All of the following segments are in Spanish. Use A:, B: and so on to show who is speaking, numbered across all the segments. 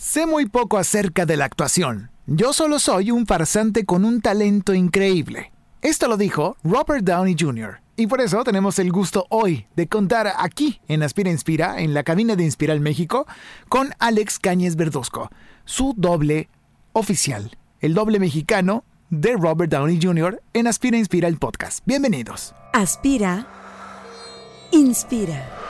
A: Sé muy poco acerca de la actuación. Yo solo soy un farsante con un talento increíble. Esto lo dijo Robert Downey Jr. Y por eso tenemos el gusto hoy de contar aquí en Aspira Inspira, en la cabina de Inspiral México, con Alex Cáñez Verduzco, su doble oficial, el doble mexicano de Robert Downey Jr. en Aspira Inspira el podcast. Bienvenidos.
B: Aspira, inspira.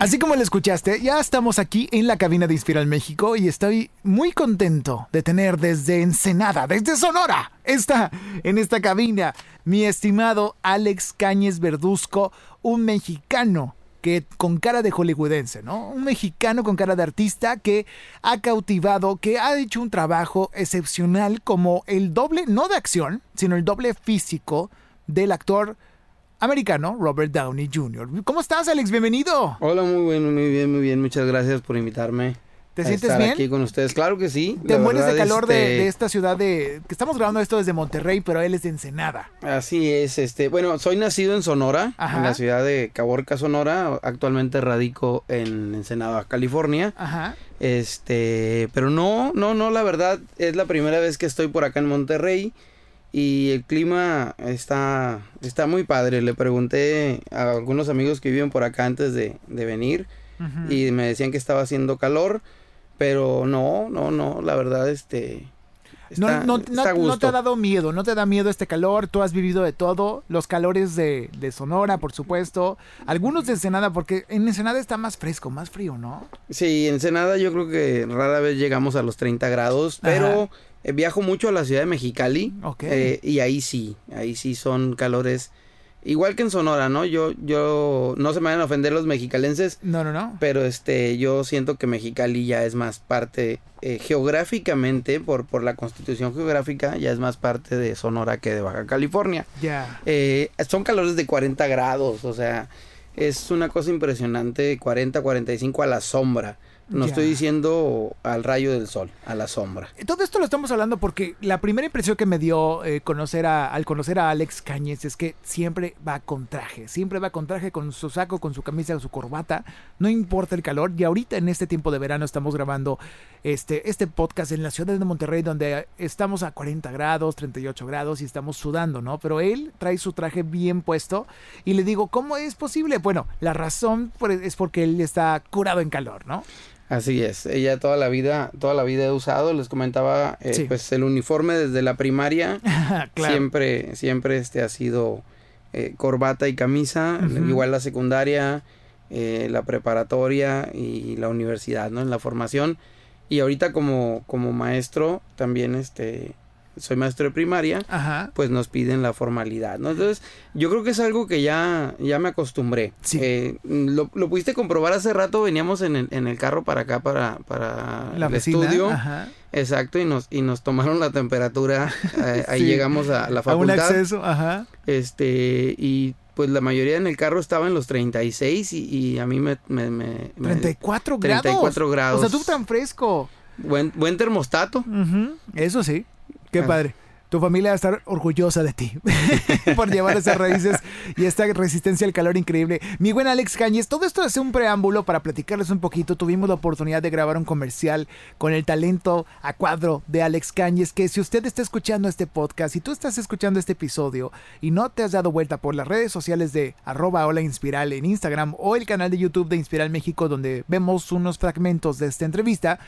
A: Así como lo escuchaste, ya estamos aquí en la cabina de Inspiral México y estoy muy contento de tener desde Ensenada, desde Sonora, está en esta cabina mi estimado Alex Cáñez Verduzco, un mexicano que con cara de hollywoodense, ¿no? Un mexicano con cara de artista que ha cautivado, que ha hecho un trabajo excepcional como el doble, no de acción, sino el doble físico del actor americano Robert Downey Jr. ¿Cómo estás, Alex? Bienvenido.
C: Hola, muy bien, muy bien, muy bien. Muchas gracias por invitarme.
A: ¿Te sientes
C: estar
A: bien?
C: aquí con ustedes. Claro que sí.
A: Te mueres de calor de,
C: este,
A: de esta ciudad de... que estamos grabando esto desde Monterrey, pero él es de Ensenada.
C: Así es, este, bueno, soy nacido en Sonora,
A: Ajá.
C: en la ciudad de Caborca, Sonora. Actualmente radico en Ensenada, California.
A: Ajá.
C: Este, pero no, no, no, la verdad es la primera vez que estoy por acá en Monterrey y el clima está, está muy padre. Le pregunté a algunos amigos que viven por acá antes de, de venir
A: ujú.
C: y me decían que estaba haciendo calor, pero no, no, no, la verdad, este...
A: No,
C: está-
A: no,
C: está
A: no- no te ha dado miedo, no te da miedo este calor, tú has vivido de todo, los calores de, de Sonora, por supuesto, algunos de Ensenada, porque en Ensenada está más fresco, más frío, ¿no?
C: Sí, Ensenada yo creo que rara vez llegamos a los 30 grados, pero eh, viajo mucho a la ciudad de Mexicali
A: Ok.
C: eh, y ahí sí, ahí sí son calores igual que en Sonora, ¿no? Yo, yo, no se me van a ofender los mexicalenses,
A: No, no, no.
C: pero este, yo siento que Mexicali ya es más parte, eh, geográficamente, por, por la constitución geográfica, ya es más parte de Sonora que de Baja California.
A: Ya.
C: Eh, son calores de 40 grados, o sea, es una cosa impresionante, 40, 45 a la sombra. No
A: Ya.
C: estoy diciendo al rayo del sol, a la sombra.
A: Todo esto lo estamos hablando porque la primera impresión que me dio eh, conocer a, al conocer a Alex Cáñez es que siempre va con traje, siempre va con traje, con su saco, con su camisa, con su corbata, no importa el calor. Y ahorita en este tiempo de verano estamos grabando este, este podcast en la ciudad de Monterrey donde estamos a 40 grados, 38 grados y estamos sudando, ¿no? Pero él trae su traje bien puesto y le digo, ¿cómo es posible? Bueno, la razón por- es porque él está curado en calor, ¿no?
C: Así es, ella toda la vida, toda la vida he usado, les comentaba, eh,
A: Sí.
C: pues el uniforme desde la primaria
A: claro.
C: siempre, siempre este ha sido eh, corbata y camisa, igual la secundaria, eh, la preparatoria y la universidad, ¿no? En la formación. Y ahorita como, como maestro, también este, soy maestro de primaria,
A: Ajá.
C: pues nos piden la formalidad, ¿no? Entonces, yo creo que es algo que ya, ya me acostumbré.
A: Sí.
C: Eh, lo, lo pudiste comprobar hace rato, veníamos en el, en el carro para acá, para, para
A: La
C: el
A: vecina.
C: estudio.
A: Ajá.
C: Exacto, y nos, y nos tomaron la temperatura. eh, ahí
A: Sí.
C: llegamos a la
A: A un
C: facultad.
A: acceso, ajá.
C: Este, y pues la mayoría en el carro estaba en los 36 y, y a mí me... me, me- me-
A: 34 grados.
C: 34 grados.
A: O sea, tú tan fresco.
C: buen, buen termostato.
A: Ujú, Eso sí. Qué padre. Tu familia va a estar orgullosa de ti por llevar esas raíces y esta resistencia al calor increíble. Mi buen Alex Cañez, todo esto es un preámbulo para platicarles un poquito. Tuvimos la oportunidad de grabar un comercial con el talento a cuadro de Alex Cañez, que si usted está escuchando este podcast, si tú estás escuchando este episodio y no te has dado vuelta por las redes sociales de arroba hola Inspiral en Instagram o el canal de YouTube de Inspiral México donde vemos unos fragmentos de esta entrevista,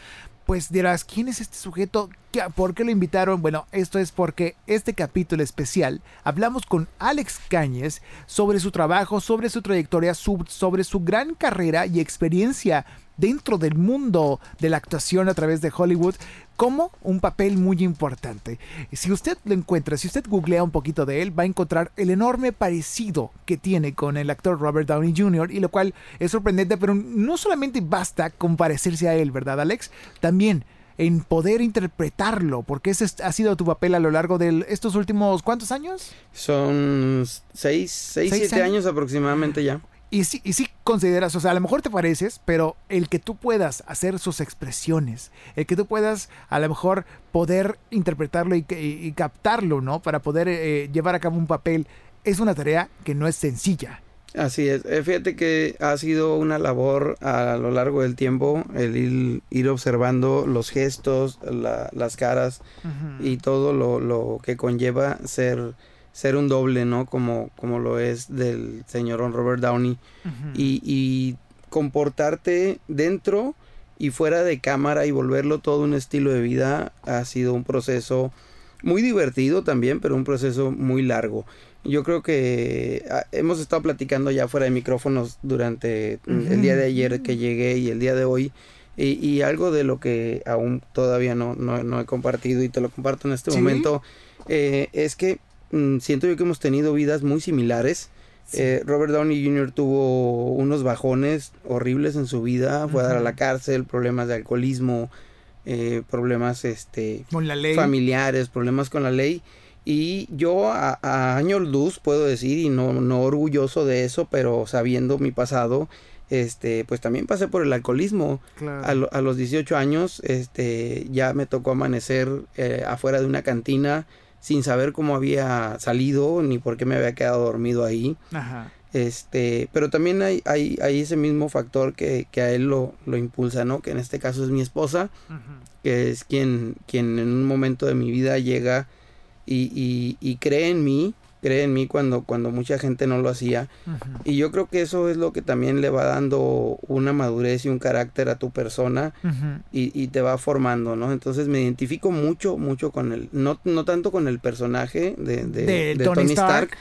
A: pues dirás, ¿quién es este sujeto? ¿Qué- ¿Por qué lo invitaron? Bueno, esto es porque este capítulo especial hablamos con Alex Cáñez sobre su trabajo, sobre su trayectoria, sobre su gran carrera y experiencia dentro del mundo de la actuación a través de Hollywood como un papel muy importante. Si usted lo encuentra, si usted googlea un poquito de él, va a encontrar el enorme parecido que tiene con el actor Robert Downey Jr., y lo cual es sorprendente, pero no solamente basta con parecerse a él, ¿verdad, Alex? También en poder interpretarlo, porque ese ha sido tu papel a lo largo de estos últimos, ¿cuántos años?
C: Son seis, seis, siete años? aproximadamente ya.
A: Y sí, y sí consideras, o sea, a lo mejor te pareces, pero el que tú puedas hacer sus expresiones, el que tú puedas a lo mejor poder interpretarlo y, captarlo, ¿no? Para poder eh, llevar a cabo un papel, es una tarea que no es sencilla.
C: Así es. Eh, fíjate que ha sido una labor a lo largo del tiempo el ir, observando los gestos, las caras y todo lo, lo, que conlleva ser, ser un doble, ¿no? Como, como lo es del señor Robert Downey. y, y comportarte dentro y fuera de cámara y volverlo todo un estilo de vida ha sido un proceso muy divertido también, pero un proceso muy largo. Yo creo que ah, hemos estado platicando ya fuera de micrófonos durante el día de ayer que llegué y el día de hoy. Y, algo de lo que aún todavía no, no, he compartido y te lo comparto en este momento eh, es que mm, siento yo que hemos tenido vidas muy similares. Eh, Robert Downey Jr. tuvo unos bajones horribles en su vida, fue a dar a la cárcel, problemas de alcoholismo, eh, problemas este, familiares, problemas con la ley. Y yo a, a años luz puedo decir, y no, no orgulloso de eso, pero sabiendo mi pasado, este, pues también pasé por el alcoholismo. A, a, los 18 años, este, ya me tocó amanecer eh, afuera de una cantina sin saber cómo había salido ni por qué me había quedado dormido ahí. Este, pero también hay, hay, hay ese mismo factor que, que, a él lo, lo impulsa, ¿no? Que en este caso es mi esposa, que es quien, quien en un momento de mi vida llega y, y, cree en mí, cree en mí cuando, cuando mucha gente no lo hacía. Y yo creo que eso es lo que también le va dando una madurez y un carácter a tu persona y, te va formando, ¿no? Entonces me identifico mucho, mucho con él. No, no tanto con el personaje de, de, Tony, Stark,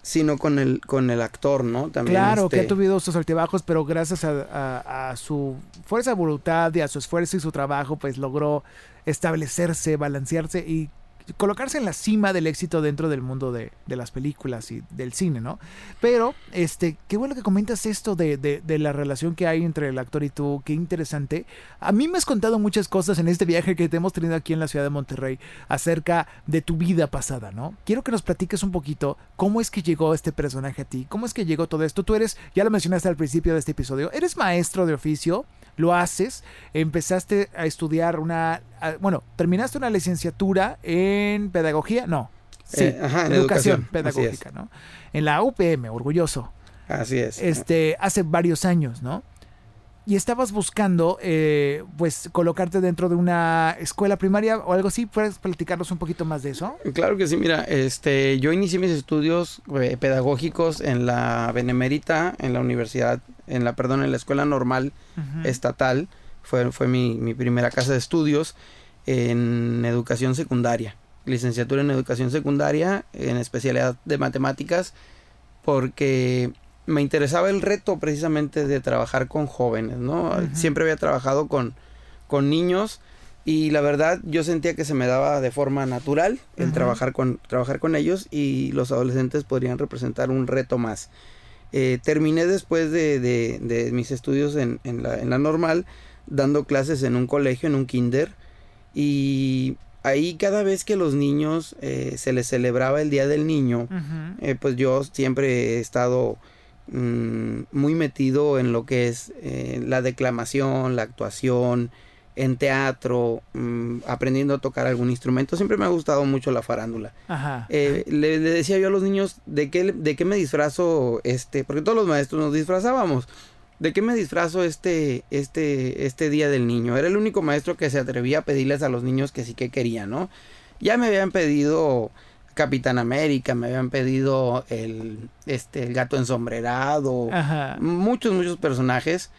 C: sino con el, con el actor, ¿no?
A: También claro, que ha este tenido sus altibajos, pero gracias a, a, su fuerza de voluntad y a su esfuerzo y su trabajo, pues logró establecerse, balancearse y colocarse en la cima del éxito dentro del mundo de, las películas y del cine, ¿no? Pero, este, qué bueno que comentas esto de, de, la relación que hay entre el actor y tú, qué interesante. A mí me has contado muchas cosas en este viaje que te hemos tenido aquí en la ciudad de Monterrey acerca de tu vida pasada, ¿no? Quiero que nos platiques un poquito cómo es que llegó este personaje a ti, cómo es que llegó todo esto. Tú eres, ya lo mencionaste al principio de este episodio, eres maestro de oficio, lo haces, empezaste a estudiar una, bueno, terminaste una licenciatura en pedagogía, no. Sí,
C: eh, en educación,
A: pedagógica, ¿no? En la UPM, orgulloso.
C: Así es.
A: Este, hace varios años, ¿no? Y estabas buscando, eh, pues, colocarte dentro de una escuela primaria o algo así. ¿Puedes platicarnos un poquito más de eso?
C: Claro que sí, mira, este, yo inicié mis estudios eh, pedagógicos en la Benemérita, en la universidad, en la, perdón, en la escuela normal estatal. Fue, fue mi, mi primera casa de estudios en educación secundaria. Licenciatura en educación secundaria, en especialidad de matemáticas, porque me interesaba el reto precisamente de trabajar con jóvenes, ¿no? Siempre había trabajado con, con niños y la verdad yo sentía que se me daba de forma natural el trabajar, con, trabajar con ellos y los adolescentes podrían representar un reto más. Eh, terminé después de, de, mis estudios en, en, la, en, la, normal dando clases en un colegio, en un kinder y ahí cada vez que los niños eh, se les celebraba el Día del Niño, eh, pues yo siempre he estado Mm, muy metido en lo que es eh, la declamación, la actuación, en teatro, mm, aprendiendo a tocar algún instrumento. Siempre me ha gustado mucho la farándula. Eh, le, decía yo a los niños de qué, de qué me disfrazo, este, porque todos los maestros nos disfrazábamos. ¿De qué me disfrazo este, este, este día del niño? Era el único maestro que se atrevía a pedirles a los niños que sí que querían, ¿no? Ya me habían pedido Capitán América, me habían pedido el, este, el gato ensombrerado, muchos, muchos personajes.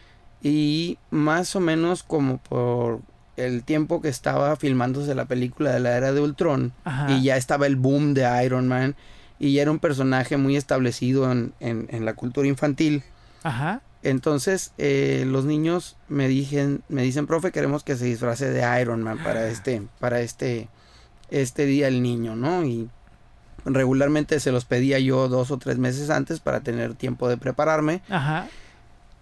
C: Y más o menos como por el tiempo que estaba filmándose la película de la era de Ultron y ya estaba el boom de Iron Man y ya era un personaje muy establecido en, en, la cultura infantil. Entonces, eh, los niños me, dicen, me dicen, profe, queremos que se disfrace de Iron Man para este, para este, este día el niño, ¿no? Y regularmente se los pedía yo dos o tres meses antes para tener tiempo de prepararme.
A: Ajá.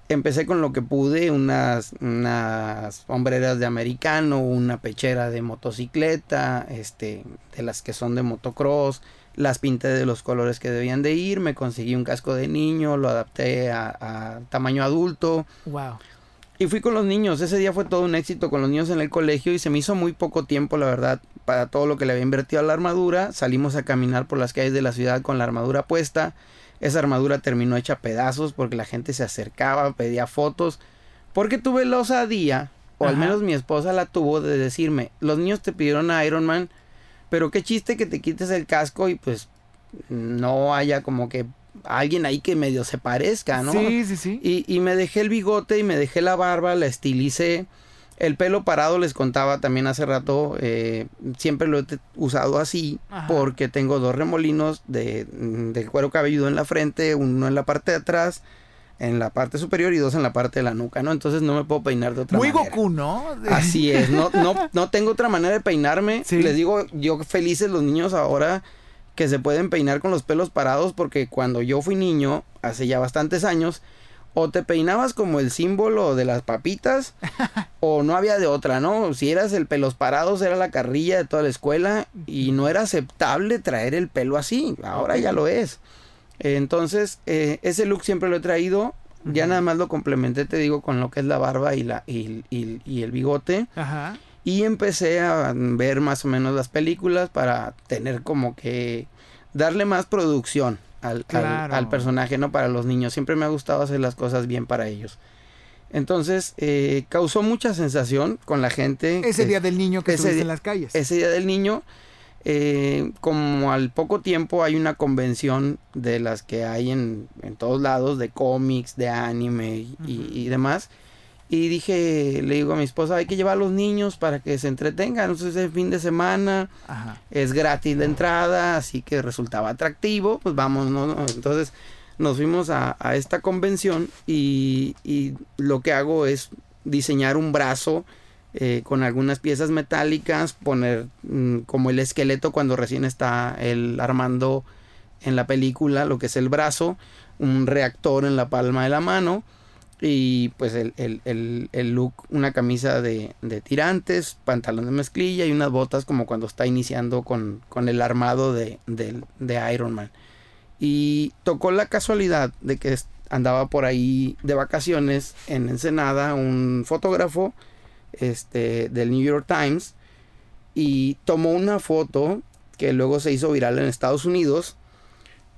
C: Empecé con lo que pude, unas, unas hombreras de americano, una pechera de motocicleta, este, de las que son de motocross, las pinté de los colores que debían de ir, me conseguí un casco de niño, lo adapté a, a tamaño adulto.
A: Wow.
C: Y fui con los niños, ese día fue todo un éxito con los niños en el colegio y se me hizo muy poco tiempo, la verdad, para todo lo que le había invertido a la armadura. Salimos a caminar por las calles de la ciudad con la armadura puesta. Esa armadura terminó hecha pedazos porque la gente se acercaba, pedía fotos. Porque tuve la osadía, o al menos mi esposa la tuvo, de decirme, los niños te pidieron a Iron Man, pero qué chiste que te quites el casco y pues no haya como que alguien ahí que medio se parezca, ¿no?
A: Sí, sí, sí.
C: Y, y me dejé el bigote y me dejé la barba, la estilicé. El pelo parado les contaba también hace rato, eh, siempre lo he usado así
A: Ajá.
C: porque tengo dos remolinos de, de cuero cabelludo en la frente, uno en la parte de atrás, en la parte superior y dos en la parte de la nuca, ¿no? Entonces no me puedo peinar de otra
A: Muy
C: manera.
A: Goku, ¿no?
C: Así es, no, no, no tengo otra manera de peinarme.
A: Sí.
C: Les digo, yo felices los niños ahora que se pueden peinar con los pelos parados porque cuando yo fui niño, hace ya bastantes años, o te peinabas como el símbolo de las papitas o no había de otra, ¿no? Si eras el pelos parados era la carrilla de toda la escuela y no era aceptable traer el pelo así, ahora ya lo es. Entonces, eh, ese look siempre lo he traído, ya nada más lo complementé, te digo, con lo que es la barba y, la, y, y- y el bigote.
A: Ajá.
C: Y empecé a ver más o menos las películas para tener como que darle más producción al, al-
A: Claro.
C: al personaje, ¿no? Para los niños. Siempre me ha gustado hacer las cosas bien para ellos. Entonces, eh, causó mucha sensación con la gente.
A: Ese
C: Eh,
A: día del niño que estuviste en las calles.
C: ese día del niño, eh, como al poco tiempo hay una convención de las que hay en, en todos lados, de cómics, de anime y demás. Y dije, le digo a mi esposa, hay que llevar a los niños para que se entretengan. Entonces, el fin de semana
A: Ajá.
C: es gratis la entrada, así que resultaba atractivo, pues vamos, ¿no? ¿no? Entonces nos fuimos a, a esta convención y, y lo que hago es diseñar un brazo eh, con algunas piezas metálicas, poner mm, como el esqueleto cuando recién está el armando en la película, lo que es el brazo, un reactor en la palma de la mano y pues el, el- el- el look, una camisa de, de tirantes, pantalón de mezclilla y unas botas como cuando está iniciando con, con el armado de, de Iron Man. Y tocó la casualidad de que andaba por ahí de vacaciones en Ensenada un fotógrafo este, del New York Times y tomó una foto que luego se hizo viral en Estados Unidos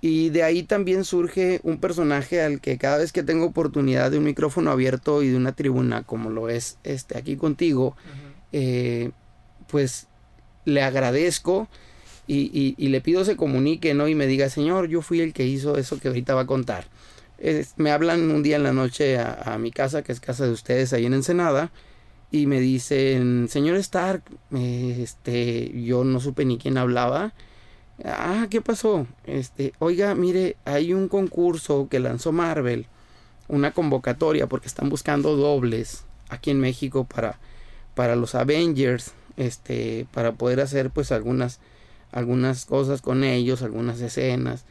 C: y de ahí también surge un personaje al que cada vez que tengo oportunidad de un micrófono abierto y de una tribuna como lo es este aquí contigo, eh, pues le agradezco y, y- y le pido se comunique, ¿no? Y me diga, señor, yo fui el que hizo eso que ahorita va a contar. Es- me hablan un día en la noche a, a mi casa, que es casa de ustedes ahí en Ensenada, y me dicen, señor Stark, este, yo no supe ni quién hablaba. Ah, ¿qué pasó? Este, oiga, mire, hay un concurso que lanzó Marvel, una convocatoria porque están buscando dobles aquí en México para, para los Avengers, este, para poder hacer pues algunas, algunas cosas con ellos, algunas escenas.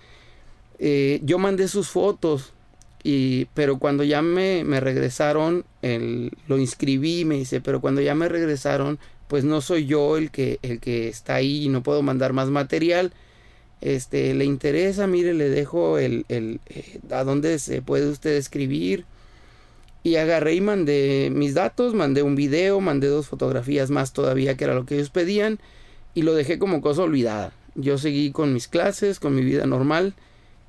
C: Eh, yo mandé sus fotos, y, pero cuando ya me, me regresaron, el, lo inscribí, me dice, pero cuando ya me regresaron, pues no soy yo el que, el que está ahí y no puedo mandar más material. Este, le interesa, mire, le dejo el, el eh, a dónde se puede usted escribir. Y agarré y mandé mis datos, mandé un video, mandé dos fotografías más todavía, que era lo que ellos pedían, y lo dejé como cosa olvidada. Yo seguí con mis clases, con mi vida normal,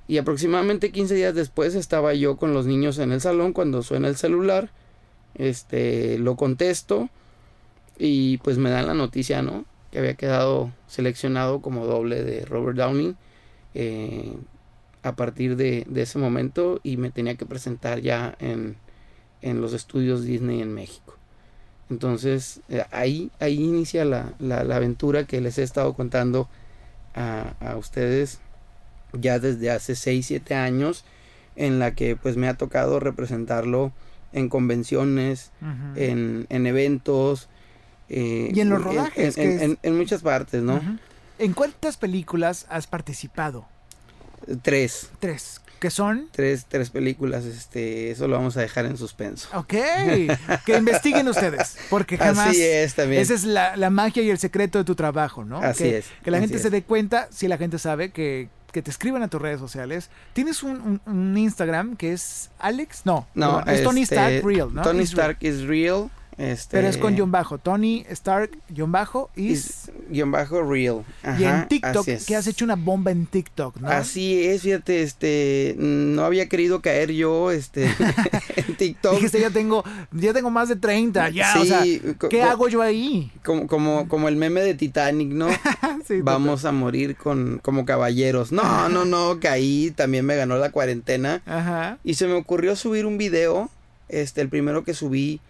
C: y aproximadamente 15 días después estaba yo con los niños en el salón cuando suena el celular, este, lo contesto, y pues me dan la noticia, ¿no? Que había quedado seleccionado como doble de Robert Downey eh, a partir de, de ese momento y me tenía que presentar ya en, en los estudios Disney en México. Entonces eh, ahí, ahí inicia la, la- la aventura que les he estado contando a, a ustedes ya desde hace 6, 7 años. en la que pues me ha tocado representarlo en convenciones, en, en eventos. Eh,
A: Y en los rodajes, que es-
C: en- en muchas partes, ¿no?
A: ¿En cuántas películas has participado?
C: Tres,
A: Tres. ¿Qué son?
C: tres, tres películas, este, eso lo vamos a dejar en suspenso.
A: Ok. Que investiguen ustedes. Porque jamás.
C: Así es también.
A: Esa es la, la magia y el secreto de tu trabajo, ¿no?
C: Así
A: que,
C: es,
A: Que la
C: así
A: gente
C: es.
A: se dé cuenta, si la gente sabe, que, que te escriban a tus redes sociales. Tienes un, un- un Instagram que es Alex. No,
C: No,
A: perdón, es Tony
C: este,
A: Stark Real, ¿no?
C: Tony
A: Is real.
C: Stark is real. Este,
A: Pero es con guion bajo. Tony Stark guion bajo is.
C: guion bajo real.
A: y en TikTok,
C: es.
A: que has hecho una bomba en TikTok, ¿no?
C: Así es, fíjate, este, no había querido caer yo, este, en TikTok.
A: Dijiste, ya tengo, ya tengo más de 30, ya, o sea,
C: Sí,
A: ¿qué hago yo ahí?
C: Como, como, como el meme de Titanic, ¿no?
A: Sí,
C: Vamos a morir con, como caballeros. No, no, no, caí, también me ganó la cuarentena.
A: Ajá.
C: Y se me ocurrió subir un video, este, el primero que subí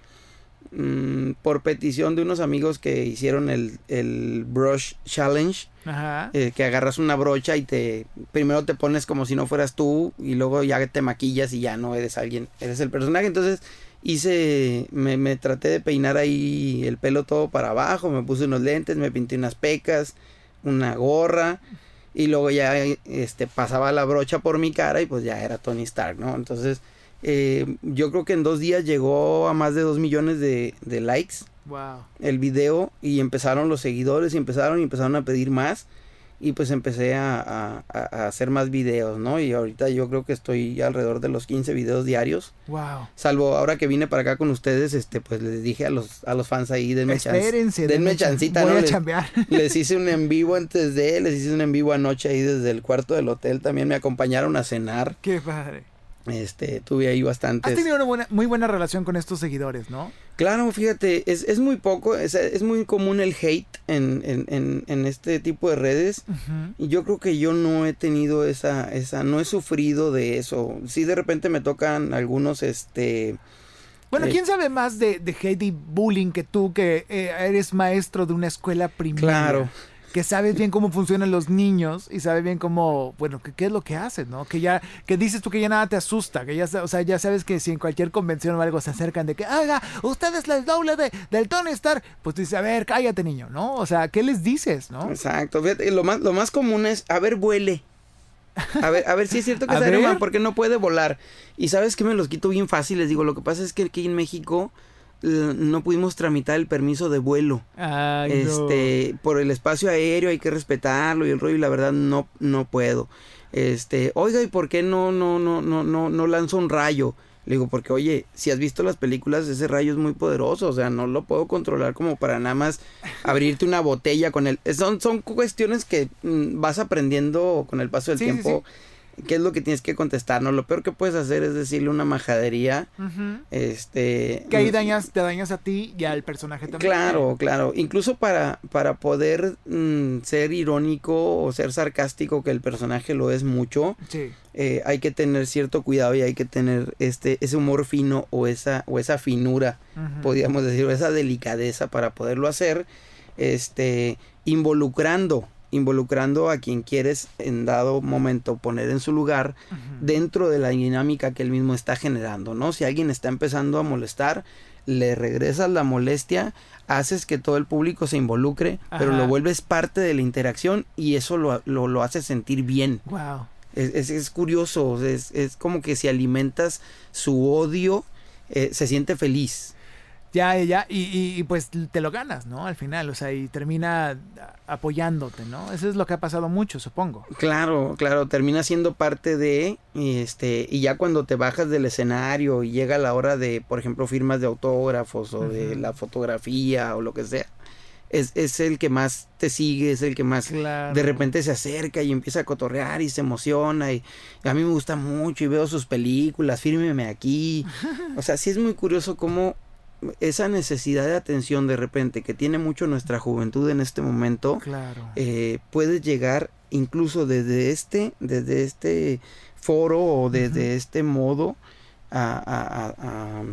C: mm, por petición de unos amigos que hicieron el, el Brush Challenge,
A: Ajá.
C: eh, que agarras una brocha y te, primero te pones como si no fueras tú y luego ya te maquillas y ya no eres alguien, eres el personaje. Entonces hice, me, me traté de peinar ahí el pelo todo para abajo, me puse unos lentes, me pinté unas pecas, una gorra. Y luego ya este, pasaba la brocha por mi cara y pues ya era Tony Stark, ¿no? Entonces, eh, yo creo que en dos días llegó a más de dos millones de, de likes
A: Wow.
C: el video y empezaron los seguidores y empezaron y empezaron a pedir más y pues empecé a, a- a- a hacer más videos, ¿no? Y ahorita yo creo que estoy alrededor de los 15 videos diarios,
A: Wow.
C: salvo ahora que vine para acá con ustedes, este pues les dije a los a los fans ahí denme chance.
A: Espérense.
C: denme
A: chan-
C: chancita,
A: Voy
C: ¿no?
A: a
C: Les-
A: chambear.
C: Les hice un en vivo antes de, les hice un en vivo anoche ahí desde el cuarto del hotel, también me acompañaron a cenar.
A: Qué padre.
C: Este, tuve ahí
A: Has
C: bastantes
A: tenido una buena, muy buena relación con estos seguidores, ¿no?
C: Claro, fíjate, es, es muy poco, es, es muy común el hate en, en, en, en este tipo de redes.
A: Ujú.
C: Y yo creo que yo no he tenido esa, esa, no he sufrido de eso. Sí, de repente me tocan algunos, este,
A: Bueno,
C: Eh,
A: ¿quién sabe más de, de hate y bullying que tú, que eh, eres maestro de una escuela primaria?
C: claro,
A: Que sabes bien cómo funcionan los niños y sabes bien cómo, bueno, qué es lo que hacen, ¿no? Que ya, que dices tú que ya nada te asusta, que ya, o sea, ya sabes que si en cualquier convención o algo se acercan de que, haga, usted es el doble de, del Tony Stark, pues tú dices, a ver, cállate niño, ¿no? O sea, ¿qué les dices, no?
C: exacto. Fíjate, lo más, lo más común es, a ver, vuele. A ver, a ver si es cierto que
A: ver.
C: porque no puede volar. Y sabes que me los quito bien fácil. Les digo, lo que pasa es que aquí en México no pudimos tramitar el permiso de vuelo.
A: Ay, no.
C: este por el espacio aéreo hay que respetarlo y el rollo y la verdad no no puedo este oiga y por qué no no no no no no lanzo un rayo le digo porque oye si has visto las películas ese rayo es muy poderoso o sea no lo puedo controlar como para nada más abrirte una botella con él son son cuestiones que mm, vas aprendiendo con el paso del
A: Sí, sí,
C: tiempo qué es lo que tienes que contestar no lo peor que puedes hacer es decirle una majadería este
A: Que ahí dañas, te dañas a ti y al personaje también.
C: Claro, claro. Incluso para, para poder mm, ser irónico o ser sarcástico, que el personaje lo es mucho,
A: Sí.
C: eh, hay que tener cierto cuidado y hay que tener este, ese humor fino o esa, o esa finura, podríamos decir, o esa delicadeza para poderlo hacer, este, involucrando, involucrando a quien quieres en dado momento poner en su lugar dentro de la dinámica que él mismo está generando, ¿no? Si alguien está empezando a molestar, le regresas la molestia, haces que todo el público se involucre, pero lo vuelves parte de la interacción y eso lo, lo, lo hace sentir bien.
A: Wow.
C: Es, es, es curioso, es, es como que si alimentas su odio, eh, se siente feliz.
A: Ya, ya, y, y, y, pues te lo ganas, ¿no? Al final, o sea, y termina apoyándote, ¿no? Eso es lo que ha pasado mucho, supongo.
C: Claro, claro, termina siendo parte de, y este, y ya cuando te bajas del escenario y llega la hora de, por ejemplo, firmas de autógrafos o de la fotografía o lo que sea, es, es el que más te sigue, es el que más
A: Claro.
C: de repente se acerca y empieza a cotorrear y se emociona y, y a mí me gusta mucho y veo sus películas, fírmeme aquí. O sea, sí es muy curioso cómo esa necesidad de atención de repente que tiene mucho nuestra juventud en este momento,
A: Claro.
C: eh, puedes llegar incluso desde este, desde este foro o desde este modo a, a, a- a-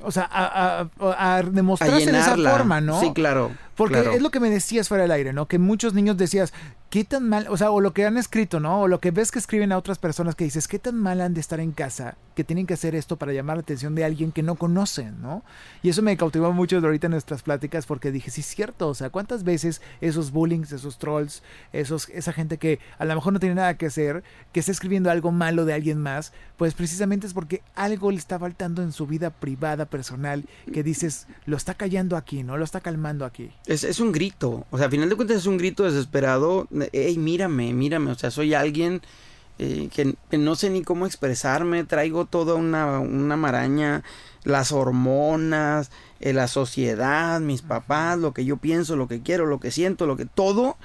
A: o sea, a, demostrarse de esa forma, ¿no?
C: Sí, claro.
A: Porque
C: claro.
A: es lo que me decías fuera del aire, ¿no? Que muchos niños decías, qué tan mal, o sea, o lo que han escrito, ¿no? O lo que ves que escriben a otras personas que dices, qué tan mal han de estar en casa, que tienen que hacer esto para llamar la atención de alguien que no conocen, ¿no? Y eso me cautivó mucho de ahorita en nuestras pláticas porque dije, sí es cierto, o sea, ¿cuántas veces esos bullings, esos trolls, esos, esa gente que a lo mejor no tiene nada que hacer, que está escribiendo algo malo de alguien más, pues precisamente es porque algo le está faltando en su vida privada, personal, que dices, lo está callando aquí, ¿no? Lo está calmando aquí.
C: Es, es un grito, o sea, al final de cuentas es un grito desesperado hey, mírame, mírame, o sea, soy alguien eh, que, no sé ni cómo expresarme, traigo toda una, una maraña, las hormonas, eh, la sociedad, mis papás, lo que yo pienso, lo que quiero, lo que siento, lo que todo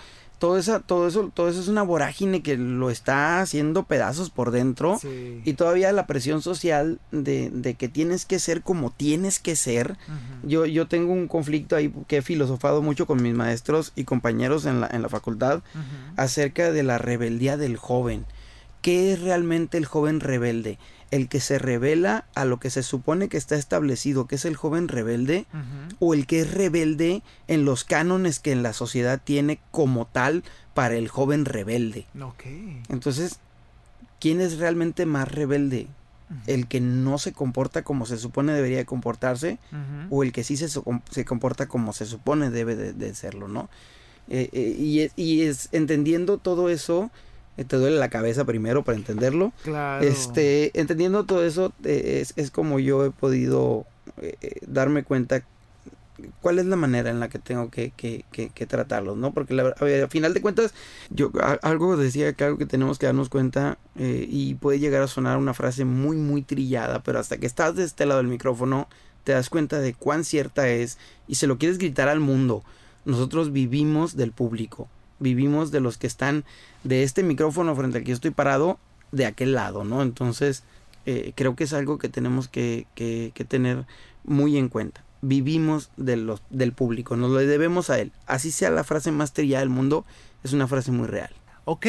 C: todo, esa, todo, eso, todo eso es una vorágine que lo está haciendo pedazos por dentro. Y todavía la presión social de, que tienes que ser como tienes que ser. yo, yo tengo un conflicto ahí que he filosofado mucho con mis maestros y compañeros en la, en la facultad acerca de la rebeldía del joven. ¿Qué es realmente el joven rebelde? El que se revela a lo que se supone que está establecido, que es el joven rebelde, o el que es rebelde en los cánones que en la sociedad tiene como tal para el joven rebelde. Entonces, ¿quién es realmente más rebelde? ¿El que no se comporta como se supone debería de comportarse? ¿O el que sí se, se comporta como se supone debe de, serlo, no? Eh, eh, y, y es entendiendo todo eso, te duele la cabeza primero para entenderlo.
A: Claro.
C: Este, entendiendo todo eso, eh, es, como yo he podido eh, darme cuenta cuál es la manera en la que tengo que, que, que, tratarlos, ¿no? Porque la, a, final de cuentas, yo algo decía que algo que tenemos que darnos cuenta y puede llegar a sonar una frase muy, muy trillada, pero hasta que estás de este lado del micrófono, te das cuenta de cuán cierta es y se lo quieres gritar al mundo. Nosotros vivimos del público vivimos de los que están de este micrófono frente al que yo estoy parado, de aquel lado, ¿no? Entonces, eh, creo que es algo que tenemos que, que, que, tener muy en cuenta. Vivimos de los, del público, nos lo debemos a él. Así sea la frase más trillada del mundo, es una frase muy real.
A: Ok,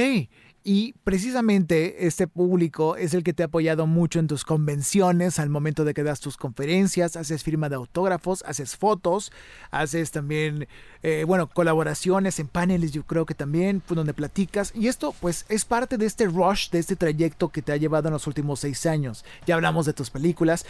A: y precisamente este público es el que te ha apoyado mucho en tus convenciones al momento de que das tus conferencias, haces firma de autógrafos, haces fotos, haces también, eh, bueno, colaboraciones en paneles, yo creo que también, pues, donde platicas. Y esto pues es parte de este rush, de este trayecto que te ha llevado en los últimos seis años. Ya hablamos de tus películas,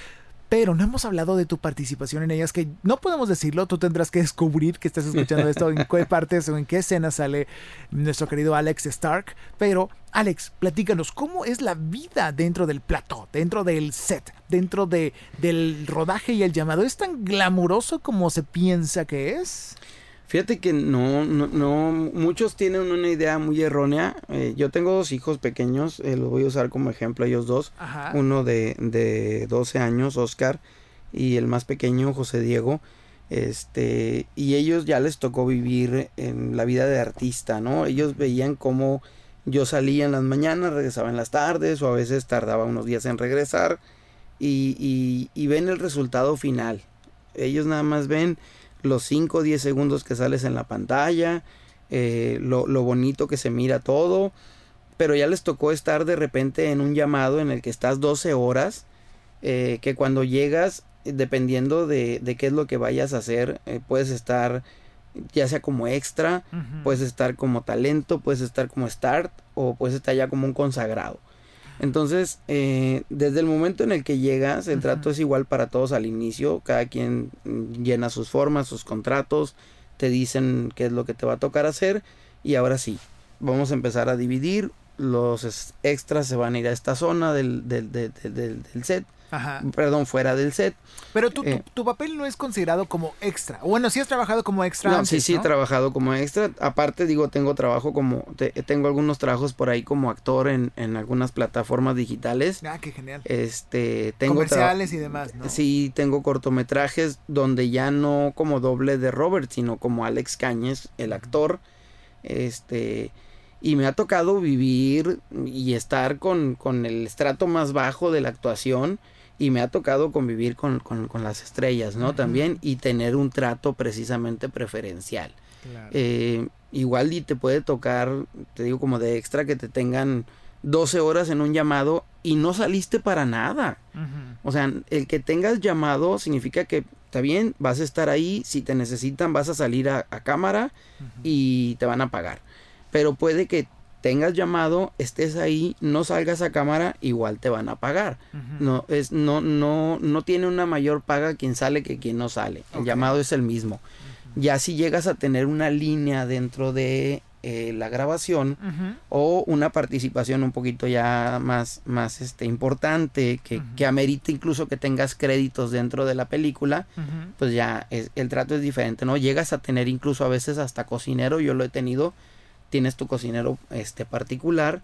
A: pero no hemos hablado de tu participación en ellas, que no podemos decirlo, tú tendrás que descubrir que estás escuchando esto, en qué partes o en qué escena sale nuestro querido Alex Stark. Pero, Alex, platícanos, ¿cómo es la vida dentro del plató, dentro del set, dentro de, del rodaje y el llamado? ¿Es tan glamuroso como se piensa que es?
C: Fíjate que no, no, no, muchos tienen una idea muy errónea. Eh, yo tengo dos hijos pequeños, eh, los voy a usar como ejemplo, ellos dos. Uno de, de 12 años, Oscar, y el más pequeño, José Diego. Este, y ellos ya les tocó vivir en la vida de artista, ¿no? Ellos veían cómo yo salía en las mañanas, regresaba en las tardes, o a veces tardaba unos días en regresar, y, y, y ven el resultado final. Ellos nada más ven los 5 o 10 segundos que sales en la pantalla, eh, lo, bonito que se mira todo, pero ya les tocó estar de repente en un llamado en el que estás 12 horas, eh, que cuando llegas, dependiendo de, qué es lo que vayas a hacer, eh, puedes estar ya sea como extra, puedes estar como talento, puedes estar como start o puedes estar ya como un consagrado. Entonces, eh, desde el momento en el que llegas, el trato es igual para todos al inicio, cada quien llena sus formas, sus contratos, te dicen qué es lo que te va a tocar hacer y ahora sí, vamos a empezar a dividir, los extras se van a ir a esta zona del, del, del, del set Perdón, fuera del set.
A: Pero tu, eh, tu, papel no es considerado como extra. Bueno, sí has trabajado como extra.
C: No, sí, sí, he trabajado como extra. Aparte, digo, tengo trabajo como. tengo algunos trabajos por ahí como actor en, en, algunas plataformas digitales.
A: Ah, qué genial.
C: Este, tengo.
A: Comerciales y demás, ¿no?
C: Sí, tengo cortometrajes donde ya no como doble de Robert, sino como Alex Cañes, el actor. Este y me ha tocado vivir y estar con, con, el estrato más bajo de la actuación y me ha tocado convivir con, las estrellas, ¿no? También y tener un trato precisamente preferencial. Eh, igual y te puede tocar, te digo como de extra, que te tengan 12 horas en un llamado y no saliste para nada. O sea, el que tengas llamado significa que está bien, vas a estar ahí, si te necesitan vas a salir a, cámara y te van a pagar. Pero puede que tengas llamado, estés ahí, no salgas a cámara, igual te van a pagar. No es no no no tiene una mayor paga quien sale que quien no sale. El llamado es el mismo. Ya si llegas a tener una línea dentro de eh, la grabación o una participación un poquito ya más, más este, importante, que, que, amerite incluso que tengas créditos dentro de la película, pues ya el trato es diferente, ¿no? Llegas a tener incluso a veces hasta cocinero, yo lo he tenido tienes tu cocinero este particular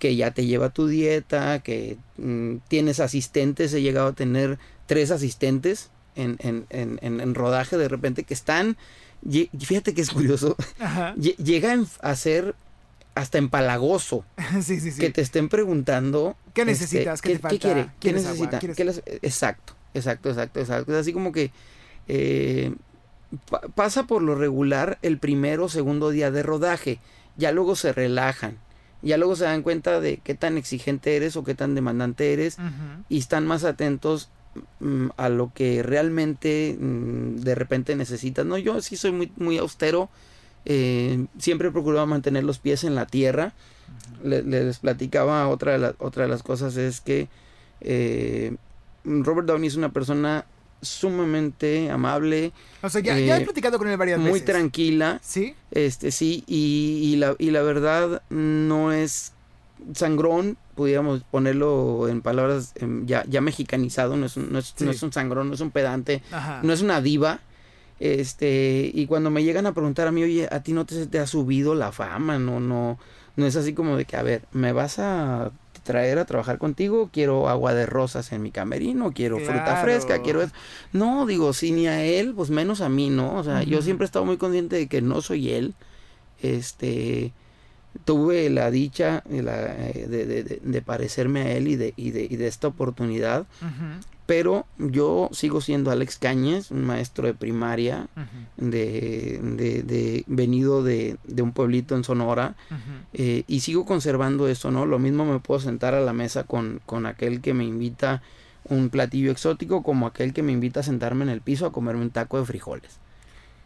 C: que ya te lleva tu dieta, que mm, tienes asistentes, he llegado a tener tres asistentes en, en, en, en rodaje de repente que están, fíjate que es curioso, llegan a ser hasta empalagoso.
A: sí, sí, sí.
C: Que te estén preguntando.
A: ¿Qué este, necesitas? ¿Qué, te
C: quiere? ¿Qué necesita? exacto, exacto, exacto, exacto. Es así como que eh, pasa por lo regular el primero o segundo día de rodaje ya luego se relajan, ya luego se dan cuenta de qué tan exigente eres o qué tan demandante eres y están más atentos mm, a lo que realmente mm, de repente necesitas. No, yo sí soy muy, muy austero, eh, siempre procuraba mantener los pies en la tierra. les platicaba otra de, otra de las cosas es que eh, Robert Downey es una persona sumamente amable.
A: O sea, ya, he eh, platicado con él varias
C: muy veces. Muy tranquila.
A: Sí.
C: Este, sí, y, la, y la verdad no es sangrón, pudiéramos ponerlo en palabras em, ya, ya mexicanizado, no es, un, no, es, no es un sangrón, no es un pedante, no es una diva. Este, y cuando me llegan a preguntar a mí, oye, a ti no te, te ha subido la fama, no, no, no es así como de que, a ver, me vas a traer a trabajar contigo, quiero agua de rosas en mi camerino, quiero fruta fresca, quiero eso. No, digo, si ni a él, pues menos a mí, ¿no? O sea, yo siempre he estado muy consciente de que no soy él. Este, tuve la dicha eh, de, de, parecerme a él y de, y de, y de esta oportunidad. Pero yo sigo siendo Alex Cañez, un maestro de primaria, de, de, venido de, un pueblito en Sonora, eh, y sigo conservando eso, ¿no? Lo mismo me puedo sentar a la mesa con, con aquel que me invita un platillo exótico como aquel que me invita a sentarme en el piso a comerme un taco de frijoles.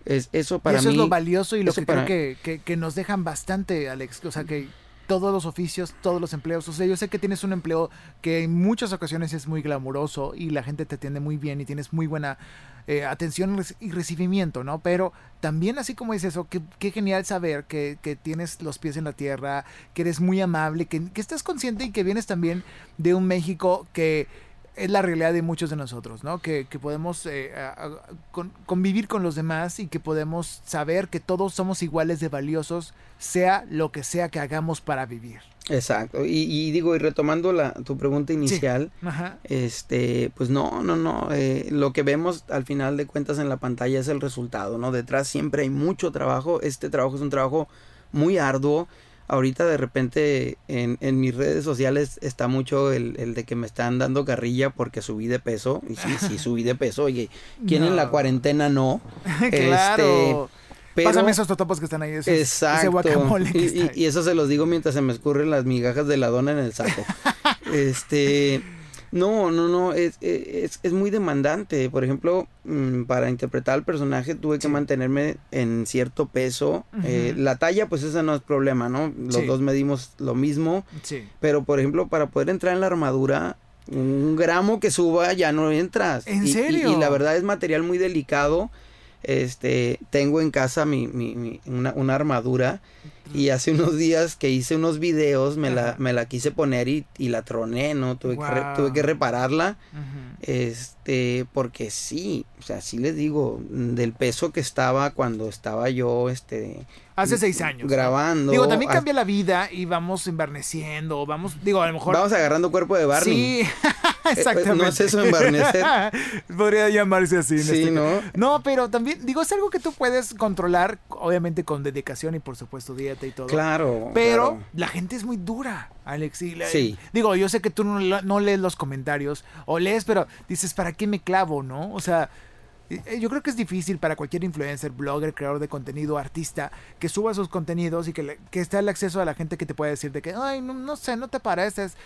C: Es, eso para
A: eso
C: mí.
A: es lo valioso y lo que creo que, que, que, nos dejan bastante, Alex. O sea, que todos los oficios, todos los empleos. O sea, yo sé que tienes un empleo que en muchas ocasiones es muy glamuroso y la gente te atiende muy bien y tienes muy buena eh, atención y recibimiento, ¿no? Pero también así como es eso, qué genial saber que, que, tienes los pies en la tierra, que eres muy amable, que, que estás consciente y que vienes también de un México que es la realidad de muchos de nosotros, ¿no? Que, que podemos eh, convivir con los demás y que podemos saber que todos somos iguales de valiosos, sea lo que sea que hagamos para vivir.
C: Exacto. Y, digo, y retomando la, tu pregunta inicial, este, pues no, no, no. Eh, lo que vemos al final de cuentas en la pantalla es el resultado, ¿no? Detrás siempre hay mucho trabajo. Este trabajo es un trabajo muy arduo ahorita de repente en, en, mis redes sociales está mucho el, el, de que me están dando carrilla porque subí de peso. Y sí, sí, subí de peso. Oye, ¿quién en la cuarentena no?
A: claro. Este, Pásame esos totopos que están ahí.
C: exacto. guacamole y, y, eso se los digo mientras se me escurren las migajas de la dona en el saco. este... No, no, no, es, es, es muy demandante. Por ejemplo, mm, para interpretar al personaje tuve que mantenerme en cierto peso. Eh, la talla, pues esa no es problema, ¿no? Los dos medimos lo mismo.
A: Sí.
C: Pero, por ejemplo, para poder entrar en la armadura, un gramo que suba ya no entras.
A: ¿En serio?
C: Y, la verdad es material muy delicado. Este, tengo en casa mi, mi, mi una, una armadura y hace unos días que hice unos videos, me, la, me la quise poner y, y la troné, ¿no? Tuve, que, tuve que repararla. Este, porque sí, o sea, sí les digo, del peso que estaba cuando estaba yo, este,
A: Hace seis años.
C: Grabando.
A: Digo, también cambia la vida y vamos enbarneciendo, vamos, digo, a lo mejor...
C: Vamos agarrando cuerpo de Barney.
A: Sí, exactamente.
C: Eh, no es eso embarnecer.
A: Podría llamarse así.
C: sí, este ¿no?
A: No, pero también, digo, es algo que tú puedes controlar, obviamente con dedicación y por supuesto y todo.
C: Claro.
A: Pero la gente es muy dura, Alex. sí. Digo, yo sé que tú no, no lees los comentarios o lees, pero dices, ¿para qué me clavo, no? O sea... Eh, yo creo que es difícil para cualquier influencer, blogger, creador de contenido, artista, que suba sus contenidos y que, que esté al acceso a la gente que te puede decir de que, ay, no, no sé, no te pareces.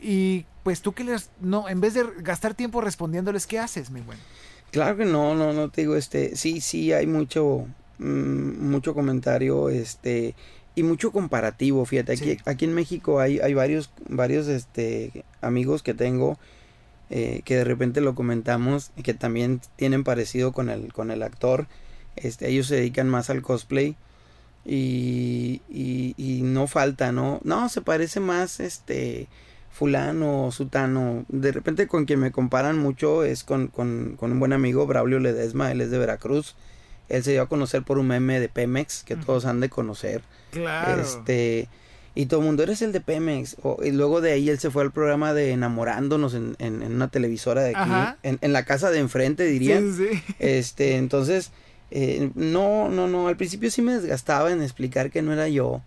A: Y pues tú que les, no, en vez de gastar tiempo respondiéndoles, ¿qué haces, mi buen?
C: Claro que no, no, no te digo, este, sí, sí, hay mucho, mucho comentario, este, y mucho comparativo, fíjate, aquí, aquí en México hay, hay varios, varios este, amigos que tengo eh, que de repente lo comentamos que también tienen parecido con el, con el actor. Este, ellos se dedican más al cosplay y, y, no falta, ¿no? No, se parece más este fulano, sutano. De repente con quien me comparan mucho es con, con, con un buen amigo, Braulio Ledesma, él es de Veracruz. Él se dio a conocer por un meme de Pemex que todos han de conocer.
A: Claro.
C: Este, y todo el mundo, eres el de Pemex. y luego de ahí él se fue al programa de Enamorándonos en, en, una televisora de aquí. En, en, la casa de enfrente, diría.
A: Sí, sí.
C: Este, entonces, eh, no, no, no. Al principio sí me desgastaba en explicar que no era yo.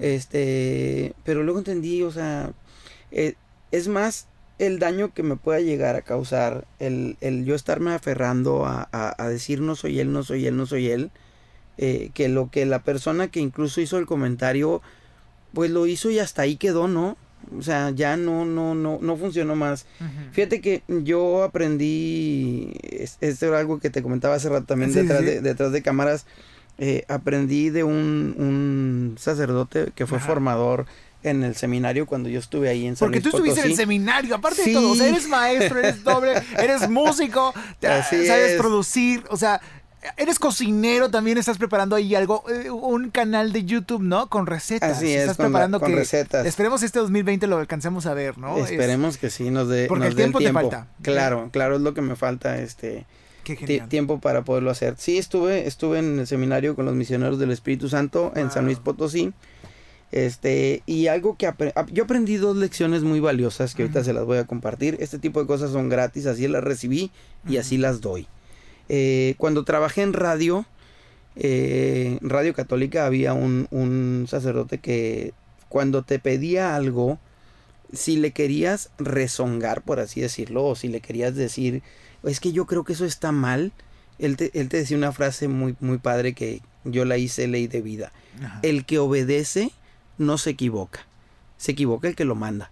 C: Este, pero luego entendí, o sea, eh, es más el daño que me pueda llegar a causar el, el yo estarme aferrando a, a, decir no soy él, no soy él, no soy él, eh, que lo que la persona que incluso hizo el comentario, pues lo hizo y hasta ahí quedó, ¿no? O sea, ya no, no, no, no funcionó más. Fíjate que yo aprendí, esto era algo que te comentaba hace rato también detrás, De, detrás de cámaras, eh, aprendí de un, un, sacerdote que fue formador en el seminario cuando yo estuve ahí en San
A: Porque tú estuviste en el seminario, aparte de todo, o sea, eres maestro, eres doble, eres músico, sabes producir, o sea, eres cocinero, también estás preparando ahí algo, eh, un canal de YouTube, ¿no? Con recetas.
C: Así es,
A: estás
C: con,
A: preparando
C: con recetas.
A: Esperemos este 2020 lo alcancemos a ver, ¿no?
C: Esperemos que sí, nos dé
A: Porque
C: nos
A: el tiempo,
C: el tiempo
A: te falta.
C: Claro, claro, es lo que me falta, este...
A: Qué
C: tiempo para poderlo hacer. Sí, estuve, estuve en el seminario con los misioneros del Espíritu Santo en San Luis Potosí. Este, y algo que yo aprendí dos lecciones muy valiosas que ahorita se las voy a compartir. Este tipo de cosas son gratis, así las recibí y así las doy. Eh, cuando trabajé en radio, eh, Radio Católica, había un, un sacerdote que cuando te pedía algo, si le querías rezongar, por así decirlo, o si le querías decir, es que yo creo que eso está mal, él te, él te decía una frase muy, muy padre que yo la hice ley de vida. El que obedece no se equivoca. Se equivoca el que lo manda.